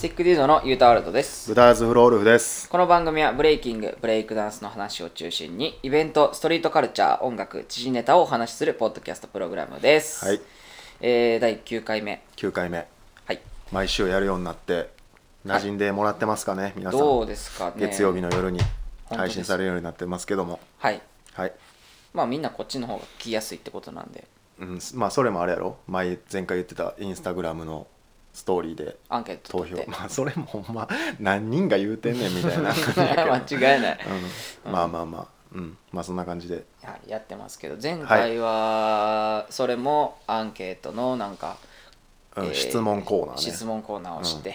スティックディードのユータワールドです。ブダーズフロールフです。この番組はブレイキングブレイクダンスの話を中心にイベントストリートカルチャー音楽知事ネタをお話しするポッドキャストプログラムです。はい、えー、第9回目。9回目。はい。毎週やるようになって、馴染んでもらってますかね、皆さん。どうですかね。月曜日の夜に配信されるようになってますけども。はい。はい。まあみんなこっちの方が聞きやすいってことなんで。うん、まあそれもあれやろ。前前回言ってたインスタグラムのストーリーでアンケート投票。まあそれもほんま何人が言うてんねんみたいな 間違いない。うん、まあまあまあうん。まあそんな感じで。やってますけど前回はそれもアンケートのなんか、うん。質問コーナーね。質問コーナーをして、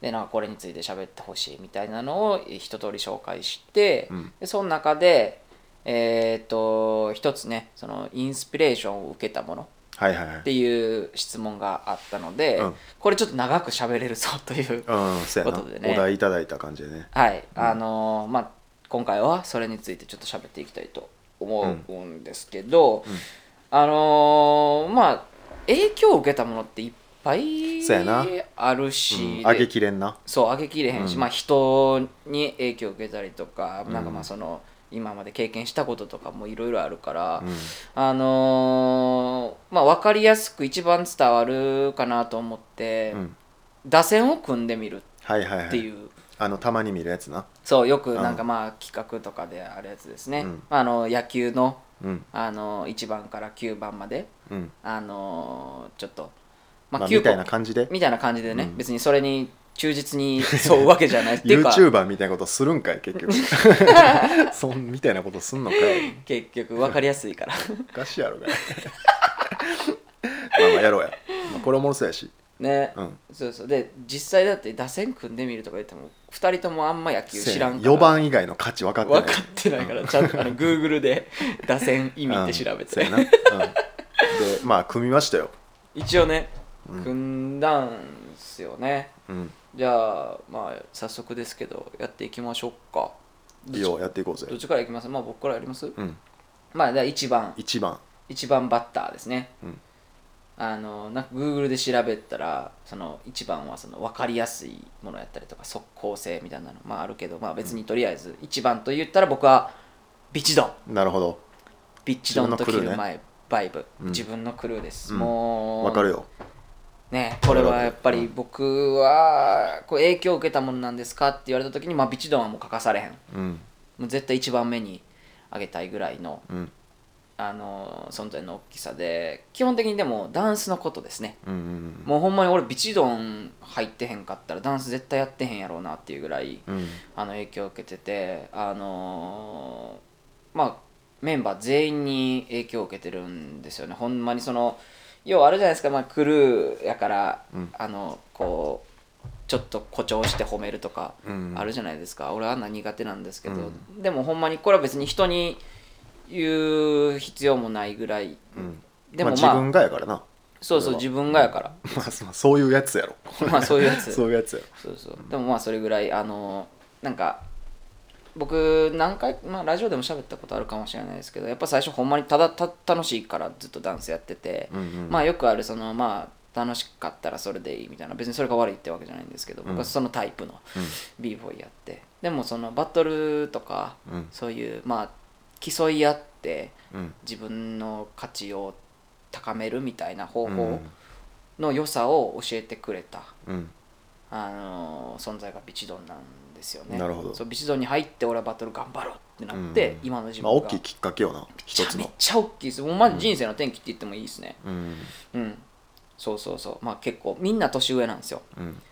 でなんかこれについて喋ってほしいみたいなのを一通り紹介して、うん。でその中でえっ、と一つねそのインスピレーションを受けたもの。はいはいはいっていう質問があったので、うん。これちょっと長く喋れるぞという、ことでね。お題いただいた感じでね。はい、あのーまあ今回はそれについてちょっと喋っていきたいと思うんですけど、あのーまあ影響を受けたものっていっぱいあるし、上げきれんな。そう上げきれへんし、うん。まあ人に影響を受けたりとか、なんかまうんあその今まで経験したこととかもいろいろあるから、うん。あのーまあ分かりやすく一番伝わるかなと思って、うん。打線を組んでみるはいはいはいってい。う。あのたまに見るやつな。そうよくなんかまあ企画とかであるやつですね、うん。あの野球のうん。あの1番から9番まで。うん。あのちょっと、ままあ、9みたいな感じで。みたいな感じでね、うん。別にそれに忠実に沿うわけじゃないっていうか。YouTuber みたいなことするんかい結局。そんみたいなことすんのかい結局分かりやすいから。おかしいやろが。いまあまあやろうや、まあ、これおもろそうやし。ね、うん。そうそう。で実際だって打線組んでみるとか言っても2人ともあんま野球知らんから。4番以外の価値分かってない。分かってないから。ちゃんとあの Google で打線意味って調べて、うん。な、うん、でまあ組みましたよ。一応ねうん。組んだんすよね、うん。じゃあまあ早速ですけどやっていきましょうか。いいよやっていこうぜ。どっちからいきます？まあ僕からやります、うん。まあじゃあ1番。1番1番バッターですね、うん。あのなんか Google で調べたらその1番はその分かりやすいものやったりとか即効性みたいなのまああるけどまあ別にとりあえず1番と言ったら僕はビチドン。なるほど。ビッチドンとキ自分のクルーね。バイブ、うん。自分のクルーです、うん。もう分かるよ。ねこれはやっぱり僕はこう影響を受けたものなんですかって言われた時に、まあ、ビチドンはもう欠かされへん。うん。もう絶対一番目にあげたいぐらいのうんあの存在の大きさで基本的にでもダンスのことですね。うんうんもうほんまに俺ビチドン入ってへんかったらダンス絶対やってへんやろうなっていうぐらいうん。あの影響を受けててあのーまあメンバー全員に影響を受けてるんですよね。ほんまにその要はあるじゃないですか、まあ、クルーやから、うん。あのこうちょっと誇張して褒めるとかうんあるじゃないですか、俺はあんな苦手なんですけど、うでもほんまにこれは別に人に言う必要もないぐらい。うん。でもまあ、まあ、自分がやからな。そうそう自分がやから、まあまあそういうやつやろ。まあそういうやつそういうやつや。ろそうそう。でもまあそれぐらいあのなんか僕何回、まあ、ラジオでも喋ったことあるかもしれないですけどやっぱ最初ほんまにただた楽しいからずっとダンスやってて、うんうん。まあよくあるそのまあ楽しかったらそれでいいみたいな。別にそれが悪いってわけじゃないんですけど僕はそのタイプの b ボーイやって。でもそのバトルとかうん。そういうまあ競い合ってうん。自分の価値を高めるみたいな方うん。法の良さを教えてくれた、うん。あの存在がビチドンなんですよね。なるほど。そうビチドンに入って俺はバトル頑張ろうってなって、うん。今の自分が。まあ大きいきっかけよな一つの。めちゃ大きいです。もうまず人生の転機って言ってもいいですね。うん。うん、そうそうそう。まあ結構みんな年上なんですよ。うん。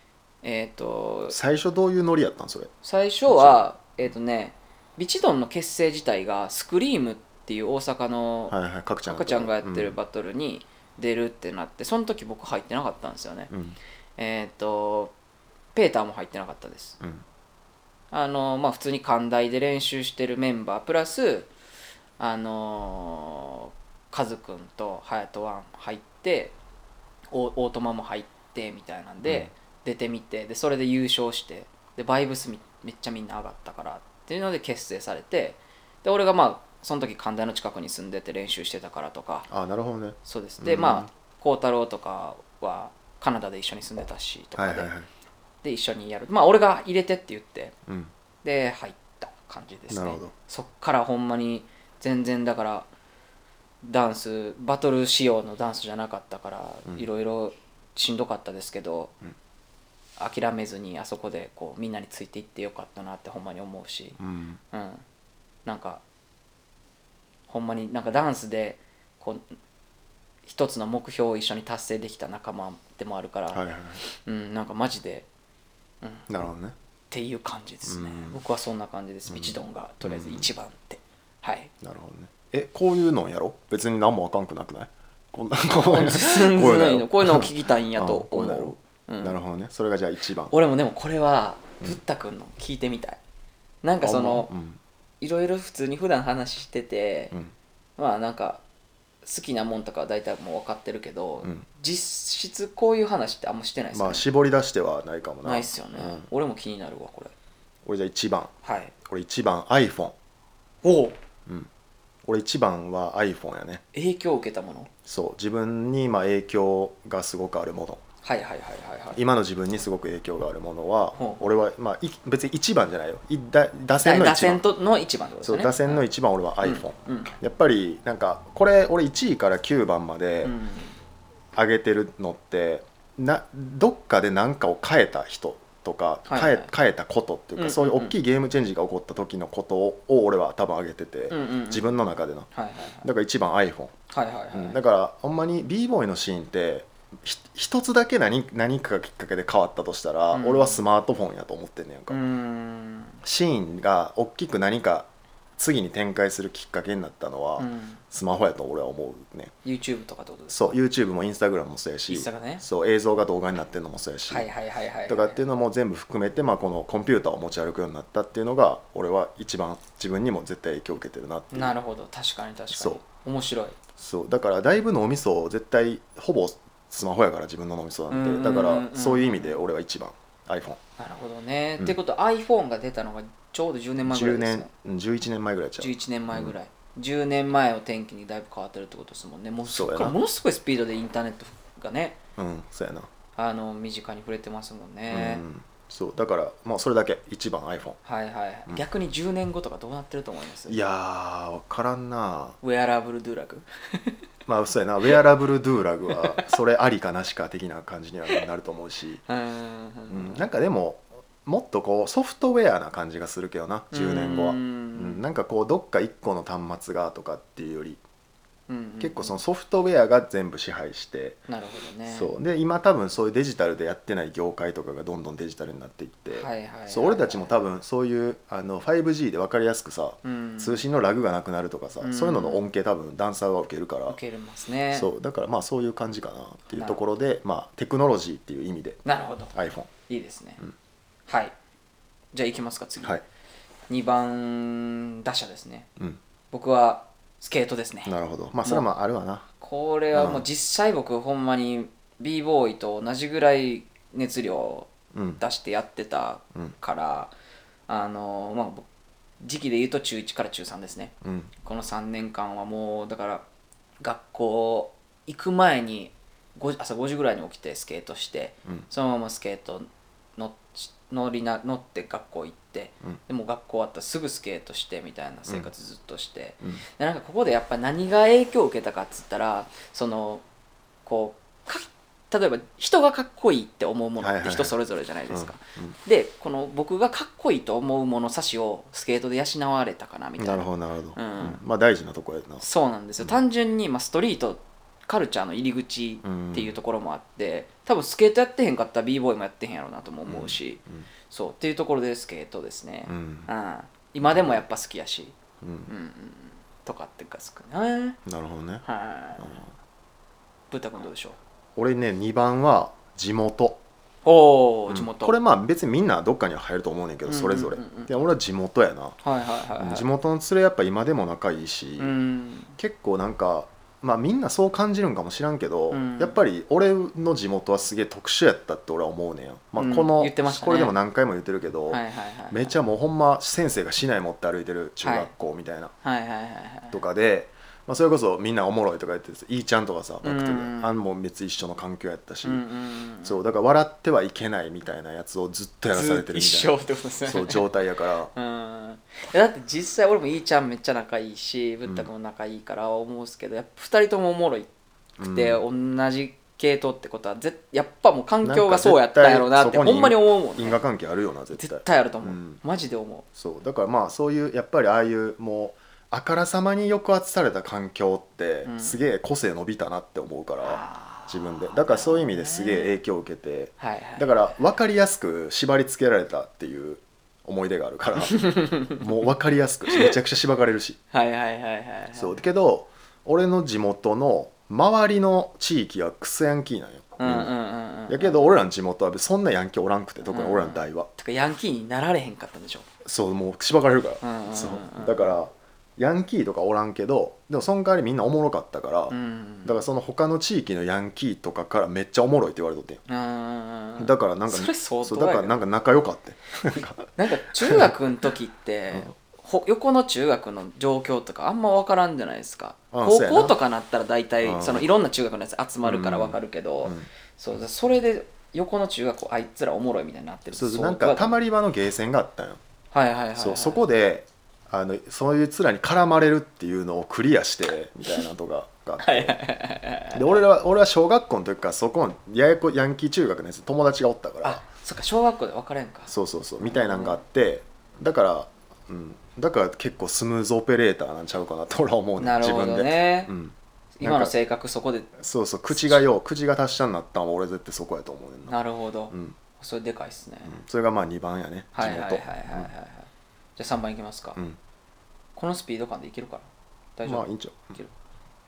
えっ、と最初どういうノリやったんそれ？最初はえっ、とねビチドンの結成自体がスクリームっていう大阪のはいはいちゃんがやってる。うん。バトルに出るってなってその時僕入ってなかったんですよね。うん。えっ、とペーターも入ってなかったです。うん。あのまあ普通に寛大で練習してるメンバープラスあのカズくんとハヤトワン入ってオオートマも入ってみたいなんで、出てみてでそれで優勝してでバイブスみめっちゃみんな上がったからっていうので結成されてで俺がまあその時寛大の近くに住んでて練習してたからとか。あなるほどね。そうです。でうんまあ孝太郎とかはカナダで一緒に住んでたしとかで、で一緒にやる。まあ俺が入れてって言ってうん。で入った感じですね。なるほど。そっからほんまに全然だからダンスバトル仕様のダンスじゃなかったからうん。いろいろしんどかったですけど、うん諦めずにあそこでこうみんなについていってよかったなってほんまに思うし、うん。うん、なんかほんまになんかダンスでこう一つの目標を一緒に達成できた仲間でもあるから、はいはいはい。うん、なんかマジでなるほどね。っていう感じですね、うん。僕はそんな感じです。うん。ピチドンがとりあえず一番って、はい。なるほどね。えこういうのやろ別に何もあかんくなくない？こんな こういうのこういうのを聞きたいんやと 思う、うん。なるほどね。それがじゃあ一番。俺もでもこれはブッダ君の聞いてみたい。なんかそのうん。いろいろ普通に普段話してて、うん。まあなんか好きなもんとかは大体もう分かってるけど、うん。実質こういう話ってあんましてないですよね、まあ絞り出してはないかもな。ないっすよね、うん。俺も気になるわこれ。俺じゃあ一番。はい。俺一番 iPhone おお俺一番は iPhone やね。影響を受けたもの？そう。自分にまあ影響がすごくあるものはいはいはいはいはい。今の自分にすごく影響があるものはほう。俺はまあい別に一番じゃないよ。いだ打線の打一番。線との一番ってことですよね打線の一番俺は iPhone、うんうん。やっぱりなんかこれ俺1位から9番までうん。上げてるのってなどっかで何かを変えた人とかはい変え,、はい。変えたことっていうか、うんそういう大きいゲームチェンジが起こった時のことをを俺は多分上げてて、うんうんうん。自分の中での。はいはいだから一番 iPhone、はいはいはいはい、うん。だからほんまに b ボーイのシーンってひ一つだけ何何かがきっかけで変わったとしたら、うん。俺はスマートフォンやと思ってんねやんか、ん。シーンが大きく何か次に展開するきっかけになったのは、うん。スマホやと俺は思うね。YouTube とかってことですそう YouTube も Instagram もそうやしインスタがね。そう映像が動画になってるのもそうやし、とかっていうのも全部含めて、まあ、このコンピューターを持ち歩くようになったっていうのが俺は一番自分にも絶対影響を受けてるなってなるほど確かに確かにそう面白いそう。だからだいぶ脳みそを絶対ほぼスマホやから自分の脳みそなんうんうんうんうん。でだからそういう意味で俺は一番。iPhone10 なるほどね、うん。ってことは iPhone が出たのがちょうど10年前ぐらいです年ねうん11年前ぐらいちゃう。11年前ぐらい、10年前を転機にだいぶ変わってるってことですもんね。もうそっからものすごいスピードでインターネットがね。うんそうやな、あの身近に触れてますもんね、うんそう。だからまあそれだけ一番 iPhone はいはい、うん。逆に10年後とかどうなってると思います？いやー分からんな。ウェアラブルドゥラグまあそうやな。ウェアラブルドゥーラグはそれありかなしか的な感じにはなると思うし、うーんうん、なんかでももっとこうソフトウェアな感じがするけどな。10年後は、ううん。ん。なんかこうどっか1個の端末がとかっていうよりうん結構そのソフトウェアが全部支配して、なるほどね。そう。で今多分そういうデジタルでやってない業界とかがどんどんデジタルになっていって、俺たちも多分そういうあの 5G で分かりやすくさ、うん。通信のラグがなくなるとかさ、うん。そういうのの恩恵多分ダンサーは受けるから、受けますね。そう。だからまあそういう感じかなっていうところで、まあ、テクノロジーっていう意味で。なるほど。iPhone いいですね、うん。はい。じゃあいきますか次、はい、2番打者ですね。うん、僕はスケートですね。なるほど。まあそれはまああるわな。これはもううん。実際僕ほんまに b ボーイと同じぐらい熱量出してやってたうん。から、あのまあ僕時期で言うと中1から中3ですね。うん。この3年間はもうだから学校行く前に5朝5時ぐらいに起きてスケートしてうん。そのままスケート乗乗りな乗って学校行ってうん。でも学校終わったらすぐスケートしてみたいな生活ずっとして、うん。でなんかここでやっぱ何が影響を受けたかっつったらそのこうか例えば人がかっこいいって思うものって人それぞれじゃないですか、うん。でこの僕がかっこいいと思うもの差しをスケートで養われたかなみたいな。なるほどなるほど、うん。うん。まあ大事なとこやな。そうなんですよ、単純に、まあ、ストリートカルチャーの入り口っていうところもあって、多分スケートやってへんかったら b ボーイもやってへんやろうなとも思うし、そうっていうところでスケートですね、うん。うん。今でもやっぱ好きやし、うん、うんうんうん。うん、とかってかすかね。なるほどね。はい。ブッダ君どうでしょう？俺ね2番は地元。うん。おお地元、これまあ別にみんなどっかには入ると思うねんけどそれぞれ、うんうん。うんうんで俺は地元やな、はいはいはい、はい、地元の連れやっぱ今でも仲いいし、うん。結構なんかまあみんなそう感じるんかもしらんけど、うん。やっぱり俺の地元はすげえ特殊やったって俺は思うねんや、まあ、うん。この、言ってましたね。これでも何回も言ってるけど、はいはいはいめっちゃもうほんま先生が市内持って歩いてる中学校みたいなはいはいはいはい。とかでまあ、それこそみんなおもろいとか言ってていいちゃんとかさバクテで。うんあんも別に一緒の環境やったし、うんうんうんそうだから笑ってはいけないみたいなやつをずっとやらされてるみずたいな。っと一生ってことですね。そう状態やから。うん。だって実際俺もいいちゃんめっちゃ仲いいしぶったくんも仲いいから思うんですけどやっぱ2人ともおもろいくて、同じ系統ってことはぜやっぱもう環境がそうやったんやろうなってほんまに思うもんね。因果関係あるよな絶対。絶対あると思う、うん。マジで思そう。だからまあそういうやっぱりああいうもうあからさまに抑圧された環境ってうん。すげえ個性伸びたなって思うから、自分で。だからそういう意味ですげえ影響を受けてうはいはい。だから分かりやすく縛り付けられたっていう思い出があるから もう分かりやすくめちゃくちゃしばかれるし。はいはいはいはいはい。そう。けど俺の地元の周りの地域はクソヤンキーなんよ、うんうんうんうんやけど俺らの地元はそんなヤンキーおらんくて特に俺らの代は、てかヤンキーになられへんかったんでしょ。そうもうしばかれるから、うんうんうんうん。そう。だからヤンキーとかおらんけどでもその代わりみんなおもろかったから、うん。だからその他の地域のヤンキーとかからめっちゃおもろいって言われとってん。うんうんうんだからなんかそれ相当そうだからなんか仲良かったなんか。中学の時って、ほ横の中学の状況とかあんま分からんじゃないですか。うやな。校とかなったら大体うんそのいろんな中学のやつ集まるから分かるけど、うん。そうそれで横の中学校あいつらおもろいみたいになってる。そうなんかたまり場のゲーセンがあったんよ、はいはいはい、はい、そうそこであのそういう面に絡まれるっていうのをクリアしてみたいなとかがあって。で俺らは俺は小学校の時からそこのややこヤンキー中学のやつ友達がおったから。あそっか小学校で分かれんか。そうそうそうみたいなんがあって。だから、うん、だから結構スムーズオペレーターなんちゃうかなって俺は思うねなるほど自分で、ね、うん、今の性格そこで。そうそう口がよう口が達者になったんは俺絶対そこやと思うねんな、なるほど、うん。うん、それでかいっすね、それがまあ2番やねはいはいはいはいはい、地はい。元じゃあ3番いきますか、うん、うんこのスピード感でいけるかな大丈夫、まあいいんちゃう。いける。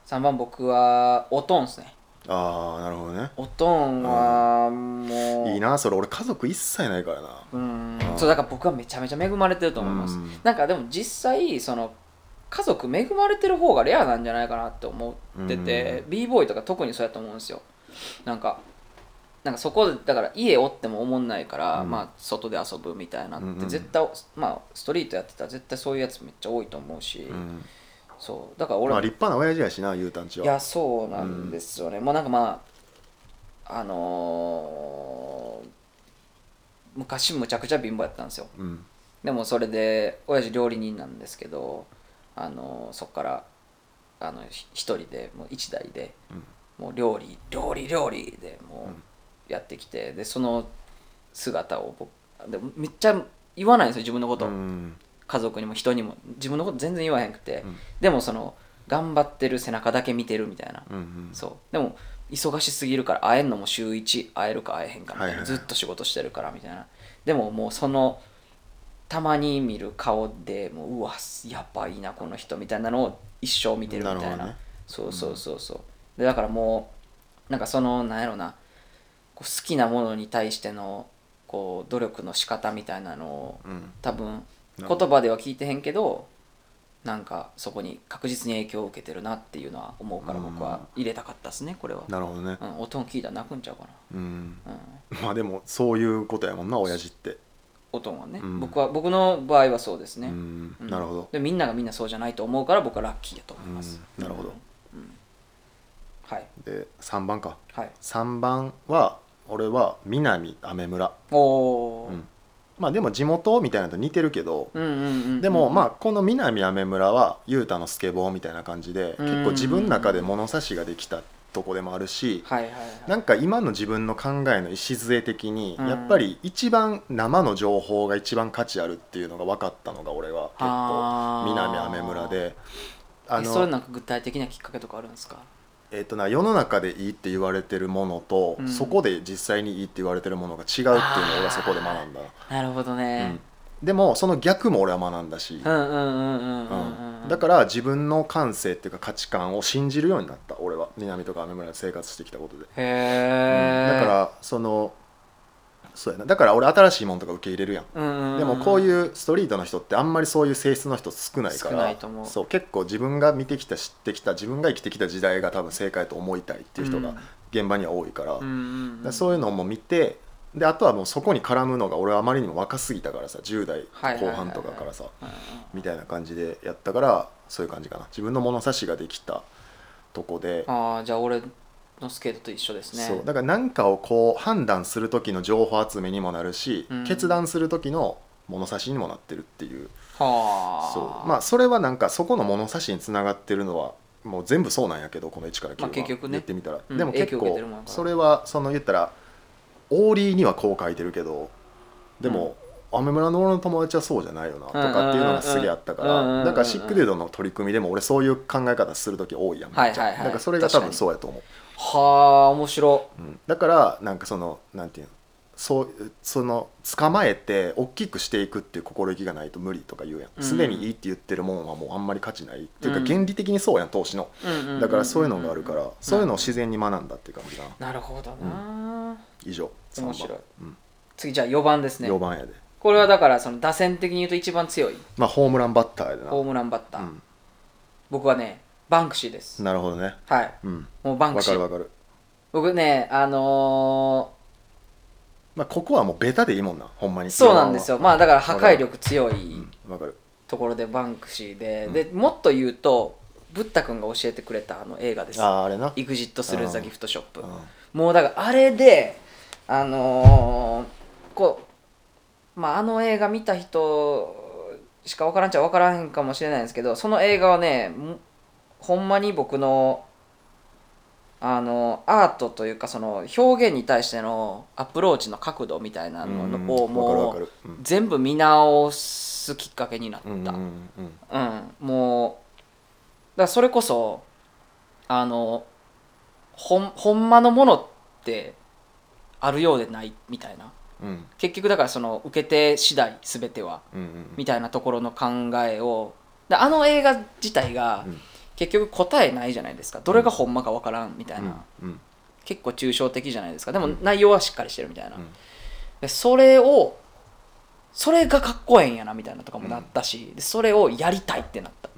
3番僕はおとんっすね。ああなるほどね。おとんはもう。いいなそれ。俺家族一切ないからな。うん。うんそうだから僕はめちゃめちゃ恵まれてると思います。うん。なんかでも実際その家族恵まれてる方がレアなんじゃないかなって思ってて b ボーイとか特にそうやと思うんですよ。なんかなんかそこでだから家おっても思んないから、うん。まあ外で遊ぶみたいなっうんうん。て絶対、まあストリートやってたら絶対そういうやつめっちゃ多いと思うし、うん。そう。だから俺もまあ立派な親父やしなゆうたんちは。いやそうなんですよね、もうなんかまああのー昔むちゃくちゃ貧乏やったんですよ。うん。でもそれで親父料理人なんですけどあのーそこからあのひ一人でもう一台でもう料理料理料理でもうやってきてでその姿を僕でもめっちゃ言わないんですよ自分のこと、うん。家族にも人にも。自分のこと全然言わへんくて、うん。でもその頑張ってる背中だけ見てるみたいな、うんうん。そう。でも忙しすぎるから会えんのも週1会えるか会えへんかみたいな、はいはい。ずっと仕事してるからみたいな。でももうそのたまに見る顔でもううわやばいなこの人みたいなのを一生見てるみたいな。ね。そうそうそうそう。でだからもうなんかそのなんやろなこう好きなものに対してのこう努力の仕方みたいなのをうん。多分な言葉では聞いてへんけどなんかそこに確実に影響を受けてるなっていうのは思うから僕は入れたかったですねこれは、なるほどね。うん、音聞いたら泣くんちゃうかうん。な、うん、まあでもそういうことやもんな親父って。音はね、うん。僕は僕の場合はそうですね、うん。うん。なるほど。でみんながみんなそうじゃないと思うから僕はラッキーやと思います、うん。なるほど。はい。で3番か。はい。3番は俺は南雨村。おお、うん。まあでも地元みたいなのと似てるけどうんうんうんうん。でもまあこの南雨村は雄太のスケボーみたいな感じでうん結構自分の中で物差しができたとこでもあるしはいはいはい。なんか今の自分の考えの礎的にうん。やっぱり一番生の情報が一番価値あるっていうのが分かったのが俺は結構南雨村で。あえそれのなんか具体的なきっかけとかあるんですか？えっとな世の中でいいって言われてるものとうん。そこで実際にいいって言われてるものが違うっていうのを俺はそこで学んだ。なるほどうねん。でもその逆も俺は学んだし。うんうんうんうんうんうんうんだから自分の感性っていうか価値観を信じるようになった俺は。南とか雨村で生活してきたことで、へえ、だからそのそうやな。だから俺新しいものとか受け入れるやん、んうん、でもこういうストリートの人ってあんまりそういう性質の人少ないから少ないと思う。そう結構自分が見てきた知ってきた自分が生きてきた時代が多分正解と思いたいっていう人がうん。現場には多いから,、うんうんうん、そういうのも見てであとはもうそこに絡むのが俺はあまりにも若すぎたからさ10代後半とかからさ、みたいな感じでやったからそういう感じかな。自分の物差しができたとこで、ああじゃあ俺のスケートと一緒ですね。そう。だから何かをこう判断する時の情報集めにもなるし、うん。決断する時の物差しにもなってるっていう。はあ。そう。まあそれはなんかそこの物差しにつながってるのはもう全部そうなんやけどこの1から9は、まあ結局ね。言ってみたら、うん。でも結影響受け構てるもんやからそれはその言ったらオーリーにはこう書いてるけどでも、アメ村の俺の友達はそうじゃないよなとかっていうのがすげえあったかうんうんうんうん。らだからシックデードの取り組みでも俺そういう考え方する時多いやんめっちゃ。はいはいはい。だからそれが多分そうやと思う、はあ面白うん。だからなんかそのなんていうのそうその捕まえて大きくしていくっていう心意気がないと無理とか言うやうん。んすでにいいって言ってるもんはもうあんまり価値ないっていうかうん。原理的にそうやん投資の。い、うんうんうんうんだからそういうのがあるからそういうのを自然に学んだっていう感じかななるほどな、以上。3番面白い。うん。次じゃあ4番ですね。4番やで。これはだからその打線的に言うと一番強い。まあホームランバッターやでな。ホームランバッター、うん。僕はねバンクシーです、なるほどね。はい。うん。もうバンクシー。わかるわかる。僕ねあのまあここはもうベタでいいもんなほんまに。ーそうなんですよ。まあだから破壊力強いうんわかる。ところでバンクシーで、うん。でもっと言うとブッダ君が教えてくれたあの映画です。あああれな「イグジット・スルー・ザ・ギフト・ショップ。うん」もうだからあれであのーこうまああの映画見た人しか分からんちゃ分からへんかもしれないんですけどその映画はねもほんまに僕のあのアートというかその表現に対してのアプローチの角度みたいなのうんをもう全部見直すきっかけになった、うんうもうだからそれこそあのほんほんまのものってあるようでないみたいな。うん。結局だからその受け手次第全ては。うんうん。みたいなところの考えを。であの映画自体がうん結局答えないじゃないですか。どれがほんまかわからんみたいな、うん。結構抽象的じゃないですか。でもうん。内容はしっかりしてるみたいな、うん。でそれをそれがかっこええんやなみたいなとかもなったし、でそれをやりたいってなった。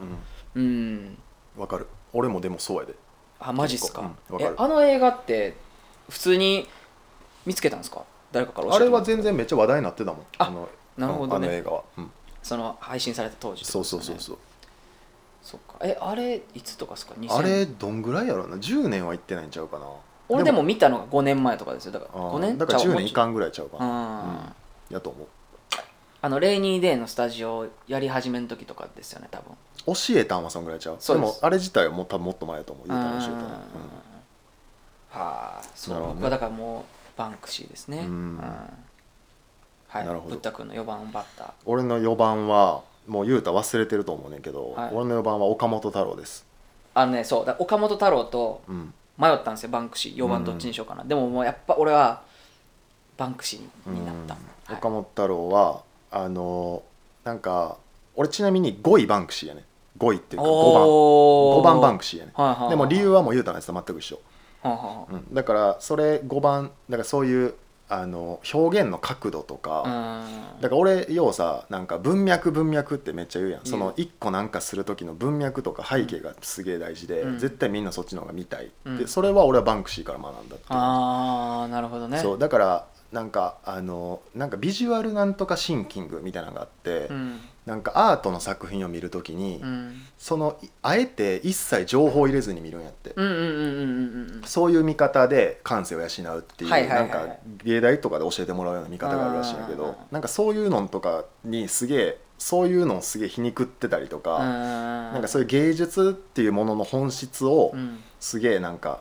うん。うん。わかる。俺もでもそうやで。あマジっすか,、かる。あの映画って普通に見つけたんですか？誰かから教あれは全然めっちゃ話題になってたもん。あのなるほどね。あの映画は。うん。その配信された当時ってそうそうそうそうそっか。えあれいつとかですか？2000あれどんぐらいやろうな。10年は行ってないんちゃうかな。俺でも見たのが5年前とかですよ。だからあー5年だから10年いんかんぐらいちゃうかな。あやと思う。あのレイニーデーのスタジオやり始めの時とかですよね多分。教えたんはそんぐらいちゃう。でもあれ自体はもう多分もっと前やと思う。言うたら教えたん。はあそう僕はだからもうバンクシーですね。うん。はい。なるほど。ブッダ君の4番バッター。俺の4番はもう言うたら忘れてると思うねんけど、はい。俺の4番は岡本太郎です。あのねそうだから岡本太郎とうん。迷ったんですよバンクシー。4番どっちにしようかな、でももうやっぱ俺はバンクシーになった、うん。はい。岡本太郎はあのなんか俺ちなみに5位バンクシーやね5位っていうか5番。お5番バンクシーやねはいはいはいでも理由はもう言うたら全く一緒、はあはうん。だからそれ5番だからそういうあの表現の角度とか、だから俺ようさなんか文脈文脈ってめっちゃ言うやん。その一個なんかする時の文脈とか背景がすげえ大事で、うん。絶対みんなそっちの方が見たい、うん。でそれは俺はバンクシーから学んだってああなるほどね。そうだからなんかあのなんかビジュアルなんとかシンキングみたいなのがあって、うんなんかアートの作品を見るときに、うん。そのいあえて一切情報を入れずに見るんやって、そういう見方で感性を養うっていう、なんか芸大とかで教えてもらうような見方があるらしいんやけうんどなんかそういうのとかにすげえそういうのをすげえ皮肉ってたりとか、ななんかそういう芸術っていうものの本質をうん。すげえなんか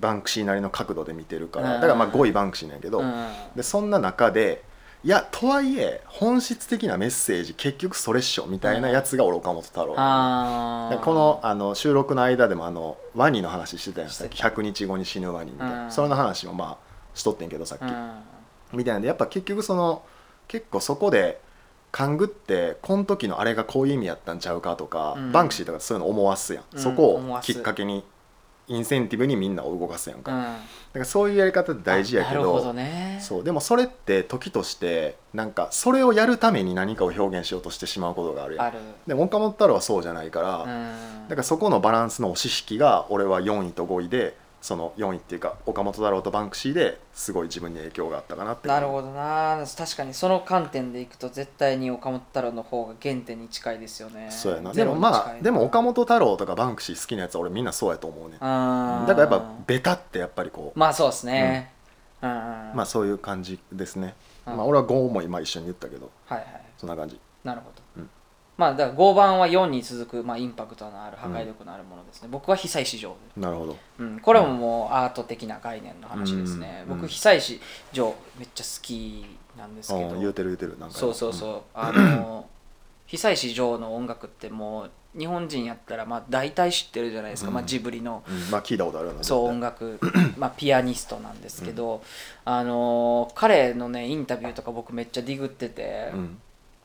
バンクシーなりの角度で見てるから、うん。だからまあ5位バンクシーなんやけど、うん。でそんな中でいやとはいえ本質的なメッセージ結局それっしょみたいなやつが俺岡本太郎、あー。でこのあの収録の間でもあのワニの話してたやんさっき。100日後に死ぬワニみたいな、うん。それの話もまあしとってんけどさっき、うん。みたいなんでやっぱ結局その結構そこで勘ぐってこの時のあれがこういう意味やったんちゃうかとか、うん。バンクシーとかそういうの思わすやん、うん。そこをきっかけにインセンティブにみんなを動かすやんか,、うん。だからそういうやり方って大事やけどね。そう。でもそれって時としてなんかそれをやるために何かを表現しようとしてしまうことがあるやん。ある。でも岡本太郎はそうじゃないから、うん。だからそこのバランスの押し引きが俺は4位と5位でその4位っていうか岡本太郎とバンクシーですごい自分に影響があったかなって。なるほどな。確かにその観点でいくと絶対に岡本太郎の方が原点に近いですよね。そうやな。でもまあでも岡本太郎とかバンクシー好きなやつは俺みんなそうやと思うねだからやっぱベタってやっぱりこうまあそうですね。うん、うん、まあそういう感じですね。うん。まあ俺は5も今一緒に言ったけど。はいはい。そんな感じ。なるほど、うんまあだから5番は4に続く、まあ、インパクトのある破壊力のあるものですね、僕は被災市場なるほど。うん、これももうアート的な概念の話ですね、うん。僕被災市場めっちゃ好きなんですけど。うん言うてる言うてる。なんかそうそうそう、あの 被災市場の音楽ってもう日本人やったらまあ大体知ってるじゃないですか、うん。まあ、ジブリの。うん。まあ聞いたことあるそう音絶楽。まあピアニストなんですけど、あの彼のねインタビューとか僕めっちゃディグってて、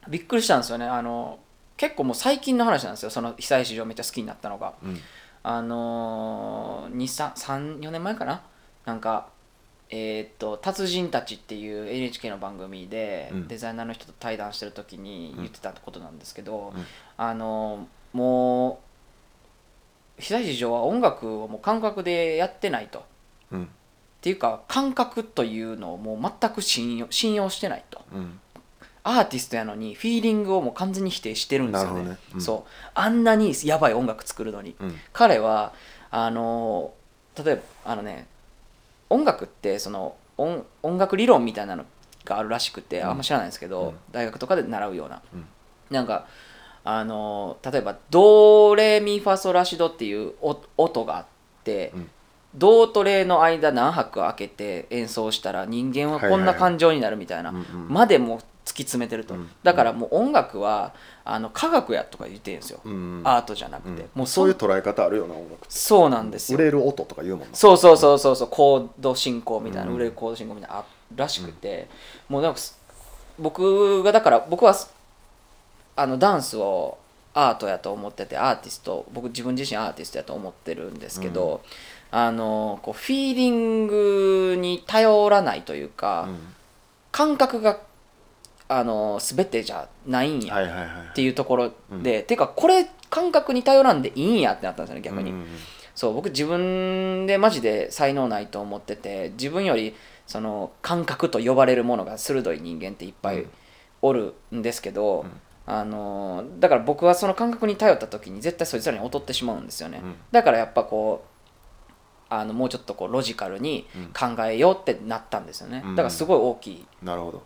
びっくりしたんですよね。あの結構もう最近の話なんですよ。その被災市場めっちゃ好きになったのが。うん。あのー、34年前かな？なんかえーっと「達人たち」っていう NHK の番組で、うん。デザイナーの人と対談してる時に言ってたことなんですけど、うん。あのーもう被災市場は音楽をもう感覚でやってないと。っうん。ていうか感覚というのをもう全く信用信用してないと。うんアーティストやのにフィーリングをもう完全に否定してるんですよね。ね。うん。そう。あんなにやばい音楽作るのに、うん。彼はあの例えばあのね音楽ってその音音楽理論みたいなのがあるらしくて、うん。あんま知らないんですけど、うん。大学とかで習うような、うん。なんかあの例えばドレミファソラシドっていうお音があって、うん。ドとレの間何拍空けて演奏したら人間はこんな感情になるみたいな、までも突き詰めてると、うん。だからもう音楽はあの科学やとか言ってるんですよ、うん。アートじゃなくて、うん。もうそういう捉え方あるよな音楽って。そうなんですよ。売れる音とか言うもんな。そうそうそうそうそう。コード進行みたいな、うん。売れるコード進行みたいなのあらしくて、もうなんかす僕がだから僕はすあのダンスをアートやと思っててアーティスト僕自分自身アーティストやと思ってるんですけど、あのこうフィーリングに頼らないというか、うん。感覚があの全てじゃないんや。っていうところで、ていうかこれ感覚に頼らんでいいんやってなったんですよね逆に。うんうんそう僕自分でマジで才能ないと思ってて自分よりその感覚と呼ばれるものが鋭い人間っていっぱいおるんですけど、うん。あのだから僕はその感覚に頼った時に絶対そいつらに劣ってしまうんですよね、うん。だからやっぱこうあのもうちょっとこうロジカルに考えようってなったんですよね、うん。だからすごい大きい。なるほど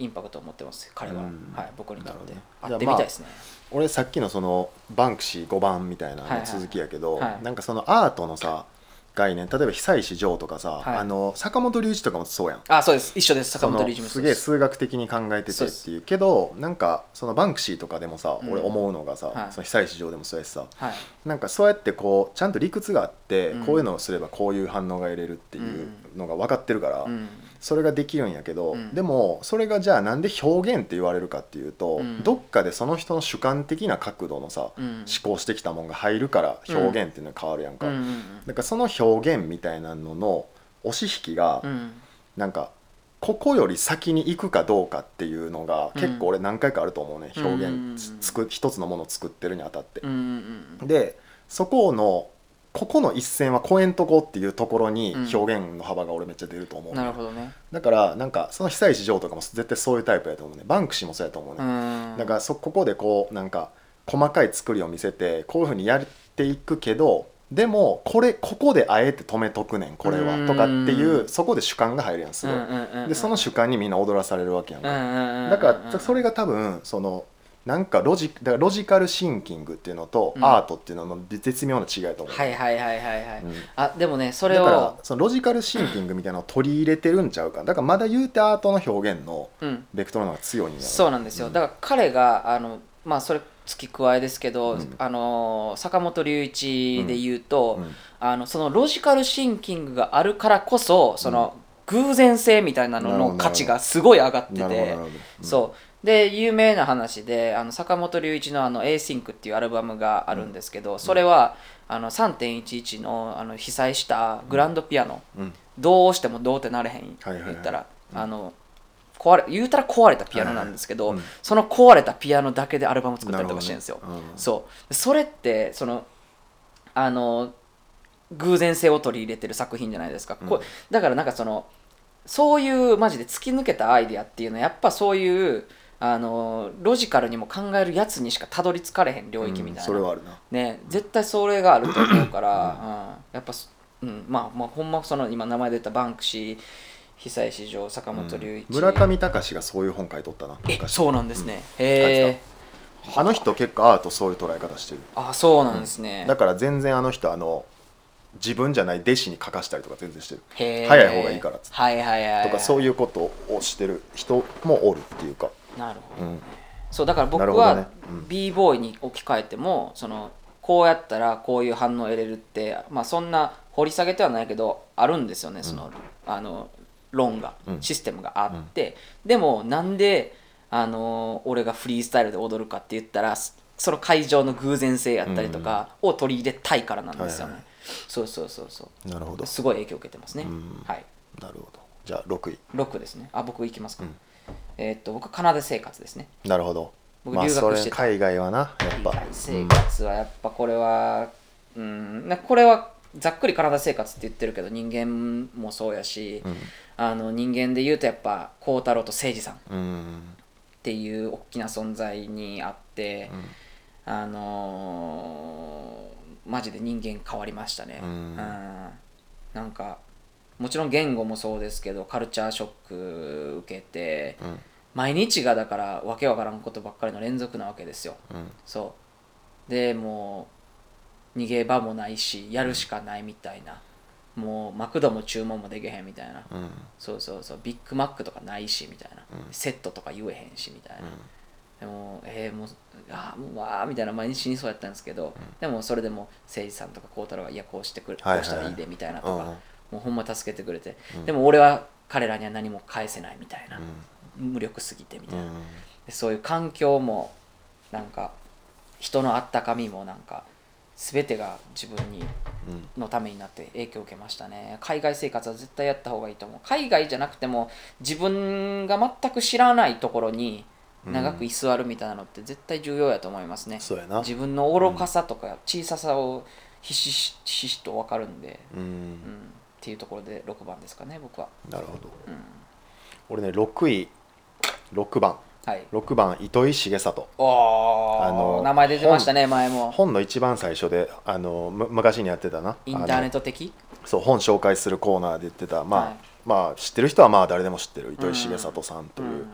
インパクトを持ってます彼は、うん。はい、僕にとって、会ってみたいですね、俺さっきのそのバンクシー5番みたいなの続きやけど、はなんかそのアートのさ概念例えば久石譲とかさ、はい。あの坂本龍一とかもそうやん。あそうです。一緒です。坂本龍一もす。げえ数学的に考えててっていうけどなんかそのバンクシーとかでもさ、うん。俺思うのがさ、はい。その久石譲でもそうやしさはいなんかそうやってこうちゃんと理屈があって、うん。こういうのをすればこういう反応が得れるっていうのが分かってるから、うん。それができるんやけど、うん。でもそれがじゃあなんで表現って言われるかっていうと、うん。どっかでその人の主観的な角度のさ、うん。思考してきたもんが入るから表現っていうのが変わるやんか、だからその表現みたいなのの押し引きが、うん。なんかここより先に行くかどうかっていうのがうん。結構俺何回かあると思うね、うん。表現つつく一つのものを作ってるにあたって。う。んうんうん。でそこのここの一線は越えんとこっていうところにうん。表現の幅が俺めっちゃ出ると思う、なるほどね。だからなんかその久石譲とかも絶対そういうタイプやと思うね。バンクシーもそうやと思うね、うん。だからそここでこうなんか細かい作りを見せてこういうふうにやっていくけどでもこれここであえて止めとくねんこれうん。はとかっていうそこで主観が入るやんすごい、うんうんうんうん。でその主観にみんな踊らされるわけやんか、うんうんうんうんだからそれが多分そのなんかロジだからロジカルシンキングっていうのとうん。アートっていうのの絶妙な違いだと思う、はいはいはいはいはい、うん。あでもねそれだからをそのロジカルシンキングみたいなのを取り入れてるんちゃうか。だからまだ言うてアートの表現のうん。ベクトルの方が強いんやろ。そうなんですよ、うんだから彼があのまあそれ付き加えですけど、うん。あの坂本龍一で言うと、うん。あのそのロジカルシンキングがあるからこそその偶然性みたいなのの価値がすごい上がっててそう。で有名な話であの坂本龍一のあの「ASYNC」っていうアルバムがあるんですけど、それはあの3.11のあの被災したグランドピアノ、うん。どうしてもどうってなれへん言ったら、あの壊れ言うたら壊れたピアノなんですけど、はいはいうん。その壊れたピアノだけでアルバム作ったりとかしてるんですよ、ねうん。そう。それってそのあの偶然性を取り入れてる作品じゃないですか、うん。こうだからなんかそのそういうマジで突き抜けたアイデアっていうのはやっぱそういうあのロジカルにも考えるやつにしかたどり着かれへん領域みたいな、うん。それはあるな。ね。絶対それがあると思うから、うん。やっぱす、うん、まあまあほんまその今名前出たバンクシー久石城坂本龍一、村上隆がそういう本書いとったなそうなんですね、うん。へえあの人結構アートそういう捉え方してる。あそうなんですね、だから全然あの人あの自分じゃない弟子に書かしたりとか全然してる。早い方がいいからっつって。はいはいはい、はい、とかそういうことをしてる人もおるっていうか、なるほど、うん、そうだから僕はね。うん。B ボーイに置き換えてもそのこうやったらこういう反応を得れるって、まあ、そんな掘り下げてはないけどあるんですよねその,、あの論がうん。システムがあって、でもなんであの俺がフリースタイルで踊るかって言ったらそその会場の偶然性やったりとかを取り入れたいからなんですよね、はいはいそうそうそうそう。なるほど。すごい影響を受けてますね、うん。はい。なるほど。じゃあ6位。6ですね。あ僕いきますか、うん。えーっと僕カナダ生活ですね。なるほど。僕まあそれ留学してた。海外はなやっぱ。海外生活はやっぱこれはうんなこれはざっくり体生活って言ってるけど人間もそうやし、うんあの人間で言うとやっぱ孝太郎と誠司さん。っうん。うんていう大きな存在にあって、あのーマジで人間変わりましたね、うん。なんかもちろん言語もそうですけどカルチャーショック受けてうん。毎日がだからわけわからんことばっかりの連続なわけですよ。うん。そう。でもう逃げ場もないしやるしかないみたいなもうマクドも注文もできへんみたいな。うん。そうそうそう。ビッグマックとかないしみたいな、うん。セットとか言えへんしみたいな、でもえー、もうあーもうわーみたいな毎日死にそうやったんですけど、でもそれでも誠司さんとか孝太郎がいやこうしてくれ、はいはいこうしたらいいでみたいなとか、うんもうほんま助けてくれて、うん。でも俺は彼らには何も返せないみたいな、無力すぎてみたいな、そういう環境もなんか人のあったかみもなんか全てが自分にうんのためになって影響を受けましたね。海外生活は絶対やった方がいいと思う。海外じゃなくても自分が全く知らないところに長く居座るみたいなのって絶対重要やと思いますね、そうやな。自分の愚かさとか小ささをひしひしと分かるんで、ううんん、っていうところで6番ですかね僕は、なるほど。うん、俺ね6位6番はい。6番糸井重里。あの名前出てましたね前も。本の一番最初であのむ昔にやってたな。インターネットト的そう本紹介するコーナーで言ってた。まあ、はい。まあ知ってる人はまあ誰でも知ってる糸井重里さんという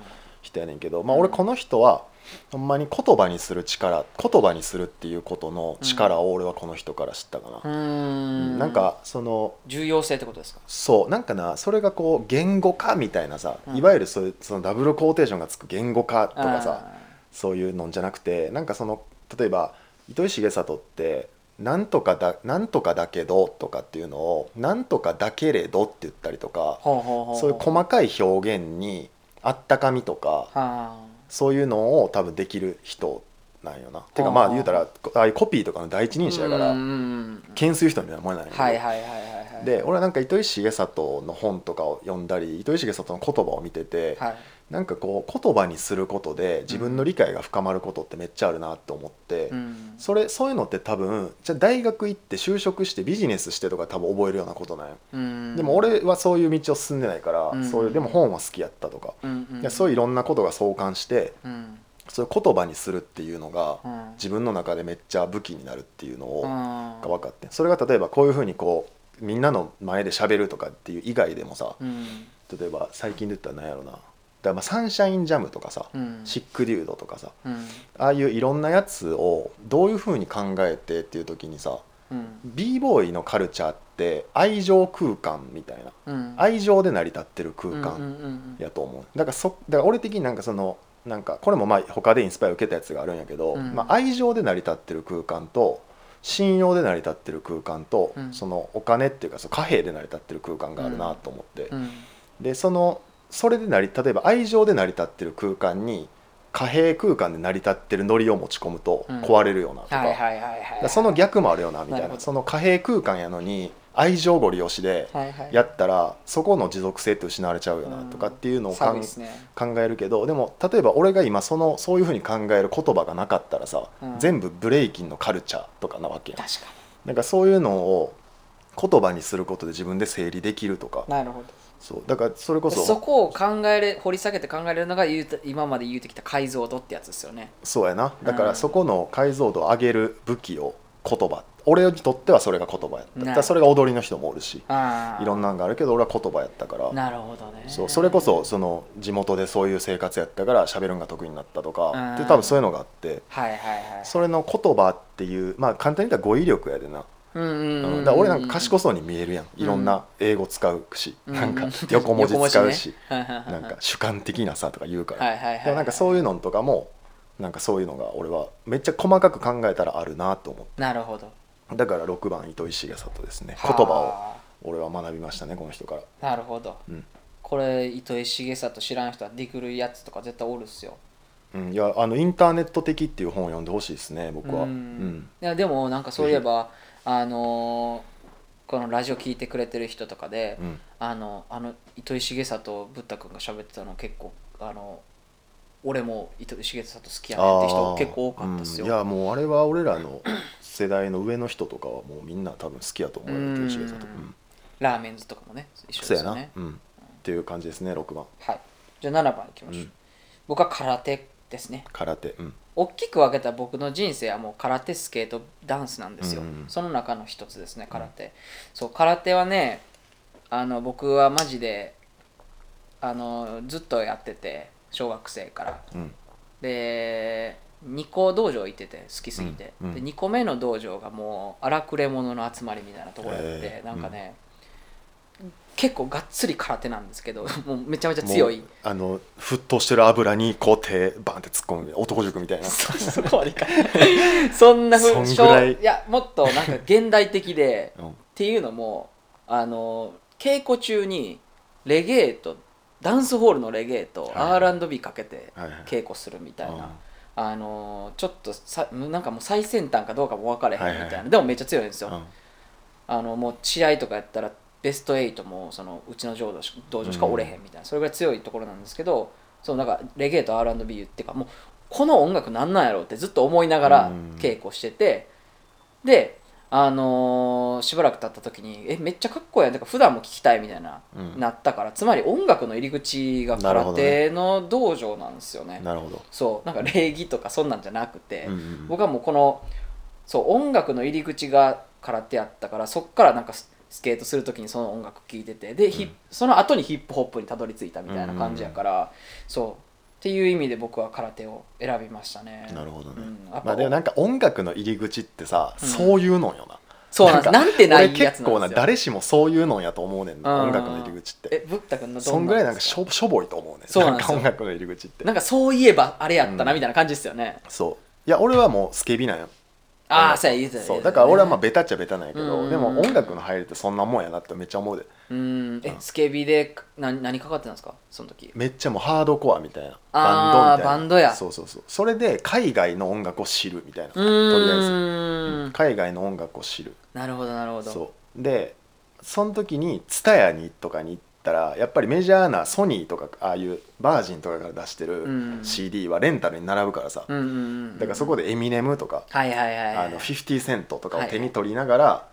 人やねんけど、まあ俺この人はほんまに言葉にする力言葉にするっていうことの力を俺はこの人から知ったかな、うーん。なんかその重要性ってことですか？そうなんかなそれがこう言語化みたいなさ、うん。いわゆるそういうそのダブルコーテーションがつく言語化とかさあそういうのじゃなくてなんかその例えば糸井重里って「なんとかだなんとかだけど」とかっていうのを「なんとかだけれど」って言ったりとかそういう細かい表現にあったかみとかはそういうのを多分できる人なんよな。てかはあまあ言うたらああいうコピーとかの第一人者やからうんうんうん懸垂人みたいなもんなんやけど。はいはいはいはいはい。で俺はなんか糸井重里の本とかを読んだり糸井重里の言葉を見てて、はいなんかこう言葉にすることで自分の理解が深まることってめっちゃあるなって思って、うん。それそういうのって多分じゃあ大学行って就職してビジネスしてとか多分覚えるようなことなんよ、うん。でも俺はそういう道を進んでないから、うん。そういうでも本は好きやったとか、いやそういういろんなことが相関してうん。そういう言葉にするっていうのがうん。自分の中でめっちゃ武器になるっていうのを、うん。が分かってそれが例えばこういうふうにこうみんなの前で喋るとかっていう以外でもさうん。例えば最近で言ったら何やろなだまあサンシャインジャムとかさ、うん。シックデュードとかさうん。ああいういろんなやつをどういうふうに考えてっていう時にさうん。b ボーイのカルチャーって愛情空間みたいな。うん。愛情で成り立ってる空間うんやと思う。だからそだから俺的になんかそのなんかこれもまあ他でインスパイア受けたやつがあるんやけど、うん。まあ、愛情で成り立ってる空間と信用で成り立ってる空間と、うん。そのお金っていうかその貨幣で成り立ってる空間があるなと思って、うん。でそのそれで成り例えば愛情で成り立ってる空間に貨幣空間で成り立ってるノリを持ち込むとうん。壊れるよなとか,、その逆もあるよなみたな。ないるほど。その貨幣空間やのに愛情ご利用しでやったらそこの持続性って失われちゃうよなとかっていうのをかんね。考えるけどでも例えば俺が今そのそういうふうに考える言葉がなかったらさ、うん。全部ブレイキンのカルチャーとかなわけやんかそういうのを言葉にすることで自分で整理できるとか。なるほどそうだからそれこそそこを考えれ掘り下げて考えれるのが言うた今まで言うてきた解像度ってやつですよね。そうやな。だかうん。らそこの解像度を上げる武器を言葉。俺にとってはそれが言葉やった。だそれが踊りの人もおるしいろんなのがあるけど俺は言葉やったから。なるほどね。そうそれこそその地元でそういう生活やったから喋るのが得意になったとかうん。で多分そういうのがあって。はいはいはい。それの言葉っていうまあ簡単に言ったら語彙力やでなうんうんうんうん。だ俺なんか賢そうに見えるやん。いろんな英語使うしうん。なんか 横文字使うし ね。なんか主観的なさとか言うから。でもなんかそういうのとかもなんかそういうのが俺はめっちゃ細かく考えたらあるなと思っなるほど。てだから6番糸井重里ですね。はあ。言葉を俺は学びましたねこの人から。なるほど、うん。これ糸井重里知らん人はディグるやつとか絶対おるっすよ。うん、いやあのインターネット的っていう本を読んでほしいですね僕は。ううん。んいやでもなんかそういえばあのーこのラジオ聞いてくれてる人とかで、うん。あのあの糸井重里ブッダ君が喋ってたの結構あの俺も糸井重里好きやねって人結構多かったっすよ、うん。いやもうあれは俺らの 世代の上の人とかはもうみんな多分好きやと思うようん。糸井重里うん。ラーメンズとかもね一緒ですよね。うん、っていう感じですね6番。はい。じゃあ7番いきましょう、うん。僕は空手ですね。空手。うん。大きく分けた僕の人生はもう空手スケートダンスなんですよ、うんうんその中の一つですね空手、そう空手はねあの僕はマジであのずっとやってて小学生から。うん。で2個道場行ってて好きすぎて、うんうん。で2個目の道場がもう荒くれ者の集まりみたいなところやって、へー。なんかね、結構がっつり空手なんですけど もうめちゃめちゃ強い。あの沸騰してる油にこう手バンって突っ込む男塾みたいな。そそこまでいか。な いそんなふそんぐらい。やもっとなんか現代的でうん。っていうのもあの稽古中にレゲエとダンスホールのレゲエとはい R&B かけてはいはい。稽古するみたいうん。な、あのちょっとさなんかもう最先端かどうかも分かれへんみたいな、はいはい。でもめっちゃ強いんですよ、うん。あのもう試合とかやったらベスト8もそのうちの道場し道場しかおれへんみたいな、それぐらい強いところなんですけどそのなんかレゲエと R&B っていうかもうこの音楽なんなんやろうってずっと思いながらうん。稽古してて、であのーしばらく経った時にえめっちゃかっこいいやんてか普段も聴きたいみたいな、うん。なったからつまり音楽の入り口が空手の道場なんですよね。なるほど。そうなんか礼儀とかそんなんじゃなくて、うんうん僕はもうこのそう音楽の入り口が空手やったからそっからなんかススケートする時にその音楽聴いてて。で、ヒップその後にヒップホップにたどり着いたみたいな感じやから、そう。っていう意味で僕は空手を選びましたね。なるほどね。うん。まあでもなんか音楽の入り口ってさ、うん。そういうのよな。そうなんなんてない俺やつ結構な誰しもそういうのやと思うねんなうん。音楽の入り口って。えブッダ君のどそんぐらいなんかしょしょぼいと思うねそうなんか音楽の入り口って。なんかそういえばあれやったなうんみたいな感じですよね、そう。いや俺はもうスケビなんよああそうや言うてたそう。だから俺はまあベタっちゃベタなんやけど、うん。でも音楽の入りってそんなもんやなってめっちゃ思うで。うん。えうんスケビで何何かかってたんですか？その時。めっちゃもうハードコアみたいな。バンドみたいな。バンドや。そうそうそう。それで海外の音楽を知るみたいな。うとりあえず、ーん。海外の音楽を知る。なるほどなるほど。そう。でその時に TSUTAYA にとかに行ったらやっぱりメジャーなソニーとかああいうバージンとかから出してうるん CD はレンタルに並ぶからさ、うんうんうんだからそこでエミネムとか、はいはいはいはいあの50セントとかを手に取りながら、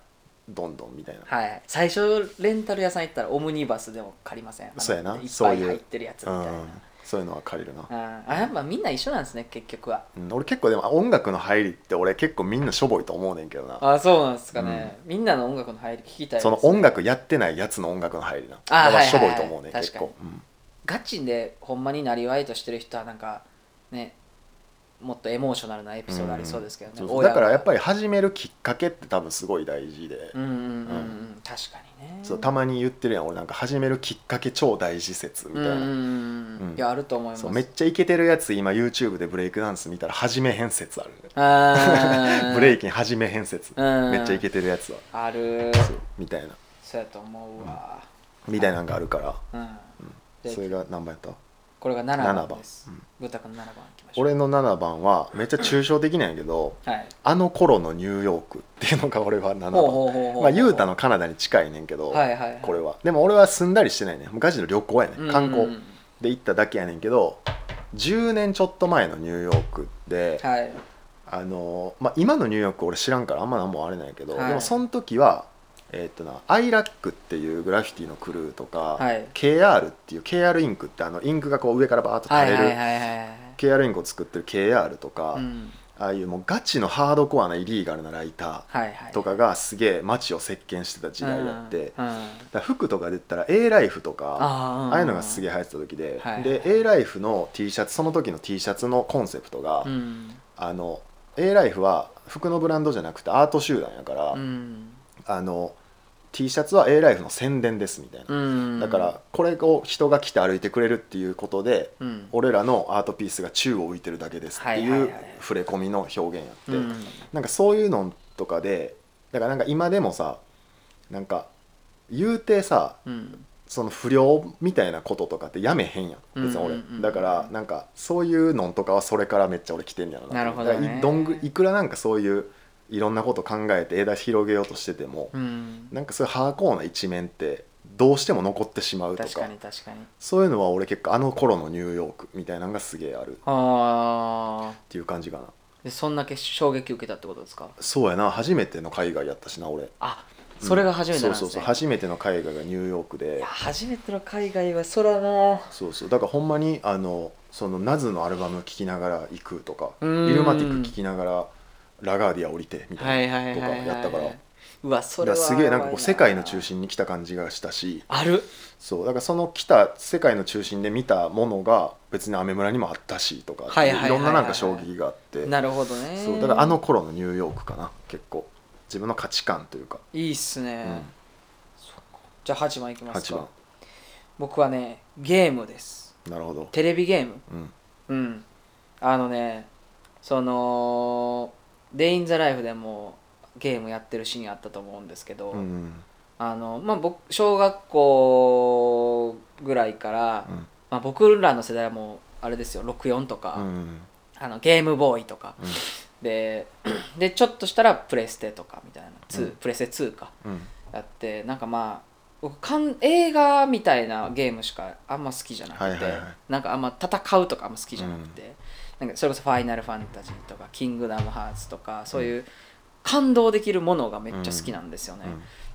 どんどんみたいな、はい最初レンタル屋さん行ったらオムニバスでも借りません？そうやな。そういう。入ってるやつみたいな。うん、そういうのは借りるな、ああやっぱみんな一緒なんですね結局は。うん俺結構でも音楽の入りって俺結構みんなしょぼいと思うねんけどな。あそうなんですかね、みんなの音楽の入り聞きたいね、その音楽やってないやつの音楽の入りな。あだからしょぼい。はいはいはいと思うね確かに。結構、うん。ガチでほんまになりわいとしてる人はなんかねもっとエモーショナルなエピソードありそうですけどね、そうそうだからやっぱりり始めるきっかけって多分すごい大事で、うんうん確かにね。そうたまに言ってるやん俺なんか始めるきっかけ超大事説みたいな、いやあると思います。めっちゃイケてるやつ今 YouTube でブレイクダンス見たら始めへん説ある。ブレイキン始めへん説。うん。めっちゃイケてるやつは。ある。みたいな。そうやと思うわ。みたいなんがあるから。それが何番やった？これが77番番。です。君の7番いきましょう。俺の7番はめっちゃ抽象的なんやけどはい。あの頃のニューヨークっていうのが俺は7ほうほう番まあユータのカナダに近いねんけど、はいはいはい。これは。でも俺は住んだりしてないね昔の旅行やねうん観光。で行っただけやねんけど10年ちょっと前のニューヨークで、はい。あのまあ、今のニューヨーク俺知らんからあんま何もあれないけど、はい。でもその時はえーっとなアイラックっていうグラフィティのクルーとか、はい。KR っていう KR インクってあのインクがこう上からバーッと垂れる、はいはいはいはいはい。KR インクを作ってる KR とか、うん。ああいうもうガチのハードコアなイリーガルなライターとかがすげえ街を席巻してた時代やって、うん。うん。だ服とかで言ったら A ライフとかあーああいうのがすげえ流行ってた時で、はい。で A ライフの T シャツその時の T シャツのコンセプトが、うん。あの A ライフは服のブランドじゃなくてアート集団やから、うん。あの T シャツは A ライフの宣伝ですみたいな、うん。だからこれを人が来て歩いてくれるっていうことで、うん。俺らのアートピースが宙を浮いてるだけですっていう触れ込みの表現やって、うん。なんかそういうのとかでだからなんか今でもさなんか言うてさうん。その不良みたいなこととかってやめへんやん。別に俺、うんうんうんうん。だからなんかそういうのとかはそれからめっちゃ俺来てんやろなるほどね。いどんぐいくらなんかそういういろんなこと考えて枝広げようとしてても、うん。なんかそういうハーコーな一面ってどうしても残ってしまうとか。確かに確かに。そういうのは俺結構あの頃のニューヨークみたいなのがすげえある。っあていう感じかな。あでそんだけ衝撃受けたってことですか？そうやな。初めての海外やったしな俺。あそれが初めてなんですね、そうそうそう。初めての海外がニューヨークいでや初めての海外はそらな。そうそう。だからほんまにあのそのナズのアルバム聴きながら行くとかイうん。ルマティック聴きながらラガーディア降りてみたはいいなとかやったから。うわそれは。すげえなんかこう世界の中心に来た感じがしたし。ある。そうだからその来た世界の中心で見たものが別にアメ村にもあったしとかはいろんななんか衝撃があって。なるほどね。そうだからあの頃のニューヨークかな結構。自分の価値観というか、いいっすね、うん。じゃあ8番いきます8か番僕はねゲームです。なるほど。テレビゲーム。うん。うん。あのねその「デイ・イン・ザ・ライフ」でもゲームやってるシーンあったと思うんですけど、うんあのまあ僕小学校ぐらいから、うん。まあ、僕らの世代はもうあれですよ64とか、うんあのゲームボーイとか。うん。で でちょっとしたらプレステとかみたいな、2うん。プレステ2か。うん。やってなんかまあ僕かん映画みたいなゲームしかあんま好きじゃなくて、はいはいはい。なんかあんま戦うとかあんま好きじゃなくて、なんかそれこそ「ファイナルファンタジー」とか「キングダムハーツ」とかそういう感動できるものがめっちゃ好きなんですよね。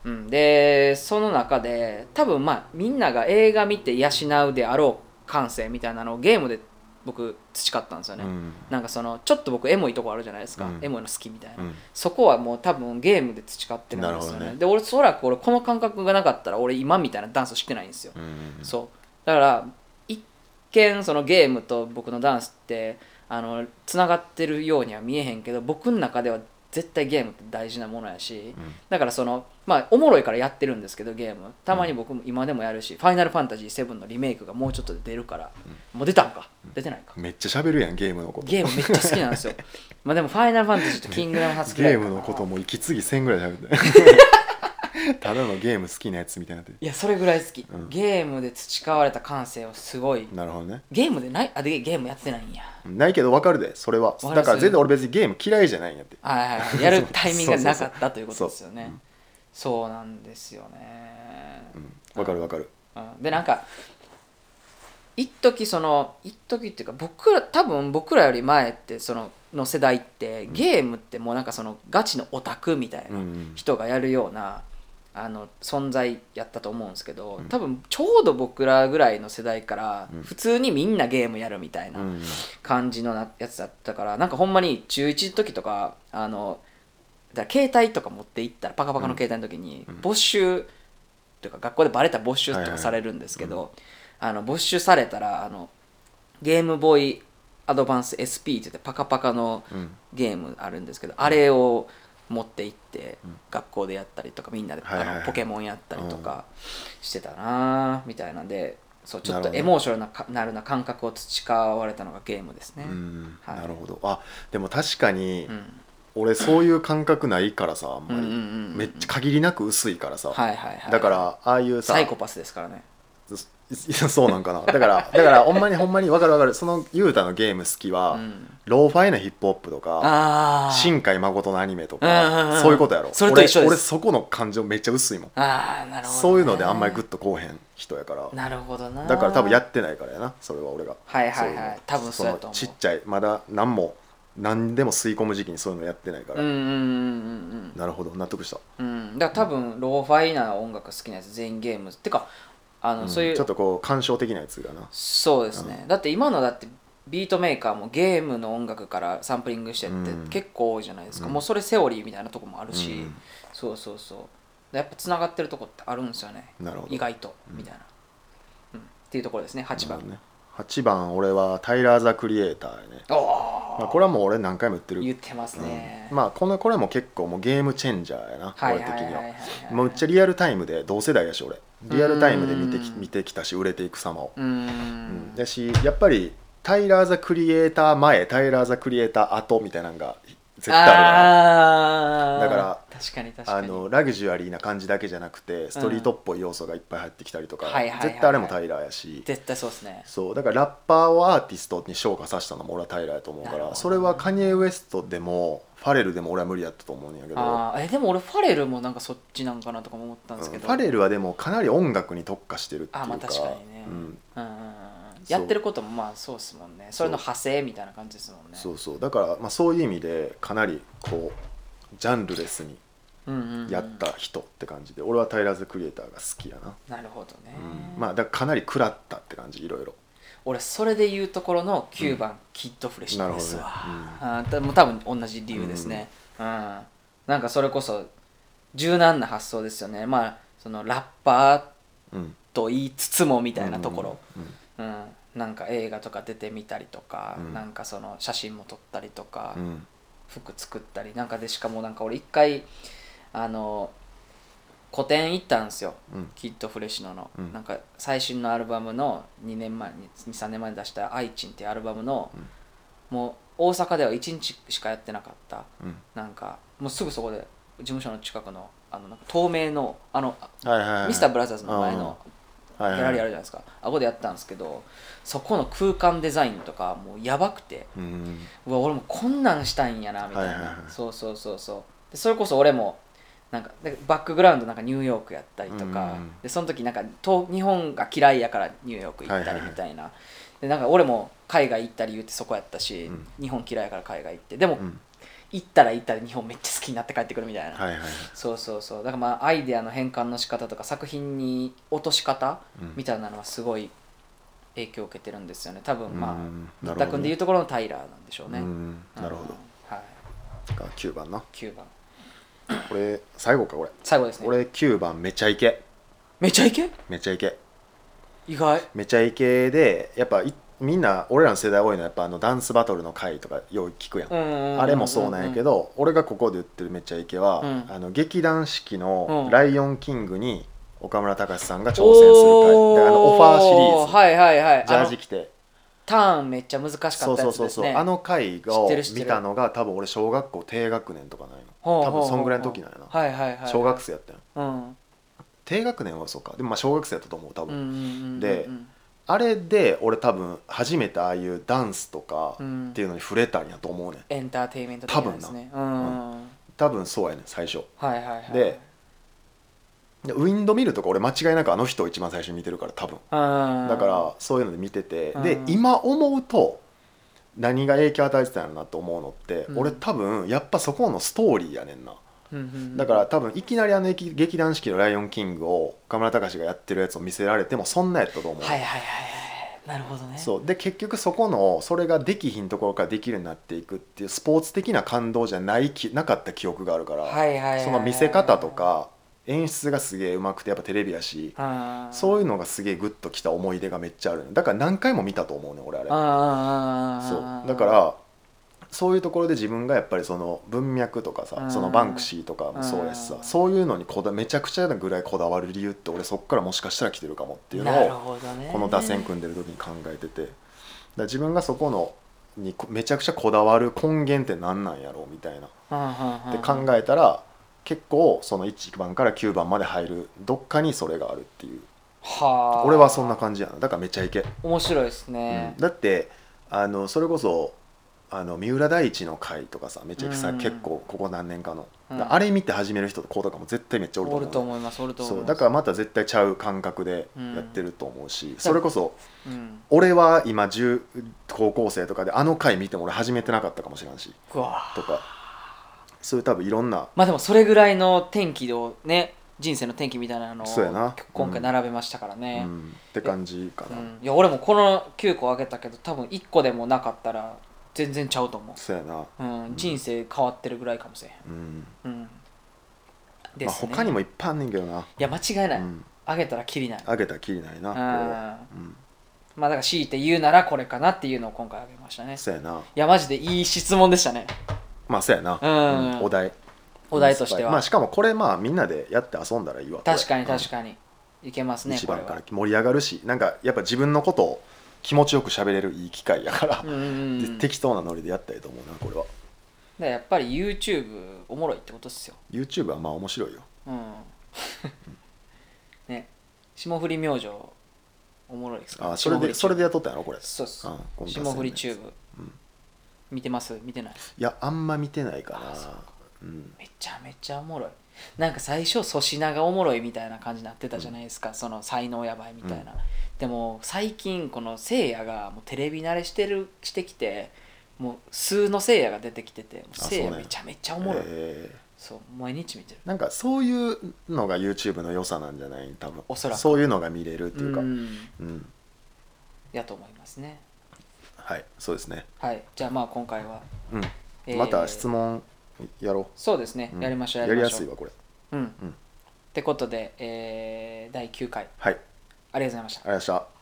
うん。でその中で多分まあみんなが映画見て養うであろう感性みたいなのをゲームで僕培ったんですよね。うん。なんかそのちょっと僕エモいとこあるじゃないですか、うん。エモいの好きみたいな、うん。そこはもう多分ゲームで培ってるんですよね。ね。で俺おそらく俺この感覚がなかったら俺今みたいなダンスしてないんですよ、うん。そう。だから一見そのゲームと僕のダンスってあのつながってるようには見えへんけど僕の中では絶対ゲームって大事なものやし、うん。だからそのまあおもろいからやってるんですけどゲーム。たまに僕も今でもやるし「ファイナルファンタジー7」のリメイクがもうちょっとで出るから、もう出たんか？出てないか？めっちゃ喋るやんゲームのこと。ゲームめっちゃ好きなんですよ。まあでも「ファイナルファンタジー」と「キングダムハーツ」くらいかな。ゲームのことも息継ぎせんぐらい喋って ただのゲーム好きなやつみたいになっていやそれぐらい好き、うん。ゲームで培われた感性をすごい。なるほどね。ゲームでないあでゲームやってないんや。ないけど分かるでそれは。だから全然俺別にゲーム嫌いじゃないんやって。はいはい。はいやるタイミングがなかったということですよね。そうなんですよね、うん。分かる分かる。うん。でなんか一時その一時っていうか僕ら多分僕らより前ってそのの世代ってゲームってもうなんかそのガチのオタクみたいなうん。人がやるようなあの存在やったと思うんですけどうん。多分ちょうど僕らぐらいの世代からうん。普通にみんなゲームやるみたいなうん。感じのなやつだったからなんかほんまに中1の時とかあのだから携帯とか持って行ったらパカパカの携帯の時にうん。没収というか学校でバレたら没収とかされるんですけどあの没収されたらあのゲームボーイアドバンス SP って言ってパカパカのうん。ゲームあるんですけどあれを持って行ってうん。学校でやったりとかみんなであのポケモンやったりとかしてたなみたいなんでそうちょっとエモーショナルなかなるな感覚を培われたのがゲームですね。うん。はい。なるほど。あでも確かにうん。俺そういう感覚ないからさあんまり。んめっちゃ限りなく薄いからさ。はいはいはい、だからああいうさサイコパスですからね そうなんかな。だからだからほんまにほんまに分かる分かる。その雄太のゲーム好きは、うん。ローファイなヒップホップとか新海誠のアニメとかそういうことやろ。それと一緒俺俺そこの感情めっちゃ薄いもん。あーなるほどね、そういうのであんまりグッとこうへん人やから。なるほどな。だから多分やってないからやなそれは俺が。はいはいはい。そう多分そうやと思う。のちっちゃいまだ何も何でも吸い込む時期にそういうのやってないから、なるほど。納得した、うん。うんだから多分ローファイな音楽好きなやつ全員ゲーム。ってかあの、うん。そういうちょっとこう感傷的なやつがな。そうですね、だって今のだってビートメーカーもゲームの音楽からサンプリングしてってうん。結構多いじゃないですか、うん。もうそれセオリーみたいなとこもあるし、うん。そうそうそう。やっぱつながってるとこってあるんですよね。意外とみたいな、うん。っていうところですね。8番、ね。8番俺はタイラー・ザ・クリエイターやね、まあ、これはもう俺何回も言ってる。言ってますね、うん。まあこのこれも結構もうゲームチェンジャーやな、はい俺的にははいはいはい。は。いもうめっちゃリアルタイムで同世代やし俺リアルタイムで見てきうん。見てきたし売れていく様を、うーん。だしやっぱりタイラー・ザ・クリエイター前タイラー・ザ・クリエイター後みたいなのが絶対あるだから確かに確かあにのラグジュアリーな感じだけじゃなくてストリートっぽい要素がいっぱい入ってきたりとか、はいはいはいはい。絶対あれもタイラーやし。絶対そうですね。そうだからラッパーをアーティストに昇華させたのも俺はタイラーやと思うからそれはカニエ・ウエストでもファレルでも俺は無理やったと思うんやけど、あーえでも俺ファレルもなんかそっちなんかなとかも思ったんですけど、ファレルはでもかなり音楽に特化してるっていうか。あまあ確かにね。うん、うんやってることもまあそうですもんね。それの派生みたいな感じですもんね。そうそう。だから、まあ、そういう意味でかなりこうジャンルレスにうんうんうんやった人って感じで、俺はタイラーズ・クリエイターが好きやな、なるほどね、うん、まあだからかなり食らったって感じいろいろ。俺それで言うところの9番、キッドフレッシュですわ、なあーでも多分同じ理由ですね。うん、なんかそれこそ柔軟な発想ですよね。まあそのラッパーうん。と言いつつもみたいなところ、うんうん。なんか映画とか出てみたりとか、うん。なんかその写真も撮ったりとか、うん。服作ったりなんかでしかもなんか俺一回あの個展行ったんですよ、うん。キッドフレッシュのの、うん。なんか最新のアルバムの2年前に23年前に出した「アイチン」っていうアルバムの、もう大阪では1日しかやってなかった。うん。なんかもうすぐそこで事務所の近くのあのなんか透明のあのはいはいはい。ミスターブラザーズの前のギはいはい。ャラリーあるじゃないですか。あこでやったんですけどそこの空間デザインとかもうやばくて。うん。うわ俺もこんなんしたいんやなみたいな、はいはいはい。そうそうそうそう。でそれこそ俺もなんかでバックグラウンドなんかニューヨークやったりとか、うんでその時なんか東日本が嫌いやからニューヨーク行ったりみたいな、でなんか俺も海外行った理由ってそこやったし、うん。日本嫌いやから海外行って。でも、うん行ったら行ったら日本めっちゃ好きになって帰ってくるみたいな、はいはいはい。そうそうそう。だからまあアイデアの変換の仕方とか作品に落とし方うん。みたいなのはすごい影響を受けてるんですよね。多分まあうん新田君でいうところのタイラーなんでしょうね、うんなるほど。うんはいが9番な。9番。これ最後かこれ。最後ですね。俺9番めちゃイケ。めちゃイケ？めちゃイケ。意外。めちゃイケでやっぱいみんな俺らの世代多いのはやっぱあのダンスバトルの回とかよう聞くやん、あれもそうなんやけどど、俺がここで言ってるめちゃイケは、うん。あの劇団四季のうん「ライオンキング」に岡村隆史さんが挑戦する回。であのオファーシリーズ、はいはいはい。ジャージ着て。ターンめっちゃ難しかったそうやそうそうそう、つですねあの回を見たのが多分俺小学校低学年とかないの多分そんぐらいの時なんやな、はいはいはい小学生やったようん。低学年はそうか。でもまあ小学生やったと思う多分、うんうんうんうん。であれで俺多分初めてああいうダンスとかうん。っていうのに触れたんやと思うねん。エンターテインメント的なですね。うん。はい多分そうやねん最初。はいはいででウィンドミルとか俺間違いなくあの人を一番最初に見てるから多分。うん。だからそういうので見てて。うん。で今思うと何が影響を与えてたんやろなと思うのって、うん。俺多分やっぱそこのストーリーやねんなうんうんうん。だから多分いきなりあの劇劇団四季の「ライオンキング」を岡村隆史がやってるやつを見せられてもそんなやったと思う、はいはいはいはい。なるほどね。そう。で結局そこのそれができひんところからできるようになっていくっていうスポーツ的な感動じゃないきなかった記憶があるから、はいはいその見せ方とか演出がすげえうまくてやっぱテレビやし、うんそういうのがすげえグッときた思い出がめっちゃあるのだから何回も見たと思うね俺あれ。あそう。だからそういうところで自分がやっぱりその文脈とかさうん。そのバンクシーとかもそうやしさうん。そういうのにこだめちゃくちゃなぐらいこだわる理由って俺そっからもしかしたら来てるかもっていうのをこの打線組んでる時に考えてて。だ自分がそこのにこめちゃくちゃこだわる根源って何なんやろうみたいな。っって考えたら結構その1番から9番まで入るどっかにそれがあるっていう。はあ。俺はそんな感じやな。だからめちゃイケ、面白いですね。うん。だってあのそれこそあの三浦大知の回とかさめっちゃさ、うん。結構ここ何年かの、うん。あれ見て始める人子とかも絶対めっちゃおると思う。おると思いますおると思いますそうだからまた絶対ちゃう感覚でやってると思うし、それこそうん。俺は今10高校生とかであの回見ても俺始めてなかったかもしれんし。うわ。とか。そういう多分いろんな。まあでもそれぐらいの転機をね人生の転機みたいなのをそうやな。今回並べましたからうね、ん、って感じかな、うん。いや俺もこの9個あげたけど多分1個でもなかったら全然ちゃうと思そうやな。う、うん、人生変わってるぐらいかもしれへうん、ん、うん、まあ、ですね、他にもいっぱいあんねんけどな、いや間違いない、うん、あげたらきりない。あげたらきりないなこれは、うん、まあだから強いて言うならこれかなっていうのを今回あげましたね。そうやな。いやマジでいい質問でしたね。まあそうやな、うん。お題。お題としては、まあしかもこれまあみんなでやって遊んだらいいわ確かに確に、かに、いけますうんね一番から盛り上がるしなんかやっぱ自分のことを気持ちよく喋れるいい機会やから、うんうんうん。で適当なノリでやったらいいと思うなこれは。でやっぱり YouTube おもろいってことですよ。YouTube はまあ面白いよ。うん。ね。霜降り明星おもろいですかあそれでそれでやっとったんやろこれ。そうっす。あ今度霜降りチューブ、うん。見てます？見てない？いやあんま見てないかな。うん。めちゃめちゃおもろい。なんか最初粗品がおもろいみたいな感じになってたじゃないですか、その才能やばいみたいな、でも最近このせいやがもうテレビ慣れしてるしてきてもう数のせいやが出てきててせいやめちゃめちゃおもろい、え。そう毎日見てる。ーなんかそういうのが YouTube の良さなんじゃない？多分。おそらく。そういうのが見れるっていうか。ん。うん。やと思いますね。はいそうですね。はい。じゃあまあ今回はうん。えーまた質問やろそうですね、う、うん。やりましょうやりやすいわこれ。うん、うん。ってことで、えー第9回。はいありがとうございました。ありがとうございました。